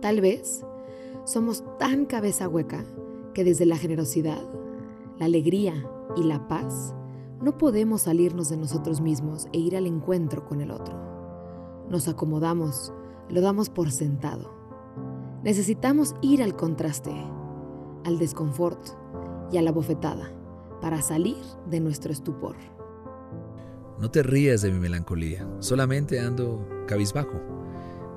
Tal vez somos tan cabeza hueca que desde la generosidad, la alegría y la paz no podemos salirnos de nosotros mismos e ir al encuentro con el otro. Nos acomodamos, lo damos por sentado. Necesitamos ir al contraste, al desconfort y a la bofetada para salir de nuestro estupor. No te rías de mi melancolía, solamente ando cabizbajo.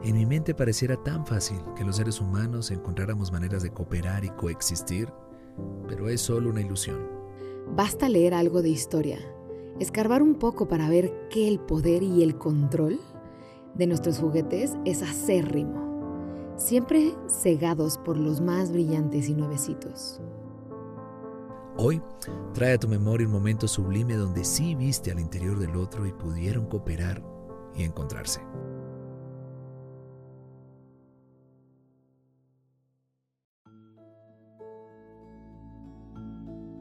En mi mente pareciera tan fácil que los seres humanos encontráramos maneras de cooperar y coexistir, pero es solo una ilusión. Basta leer algo de historia, escarbar un poco para ver que el poder y el control de nuestros juguetes es acérrimo, siempre cegados por los más brillantes y nuevecitos. Hoy trae a tu memoria un momento sublime donde sí viste al interior del otro y pudieron cooperar y encontrarse.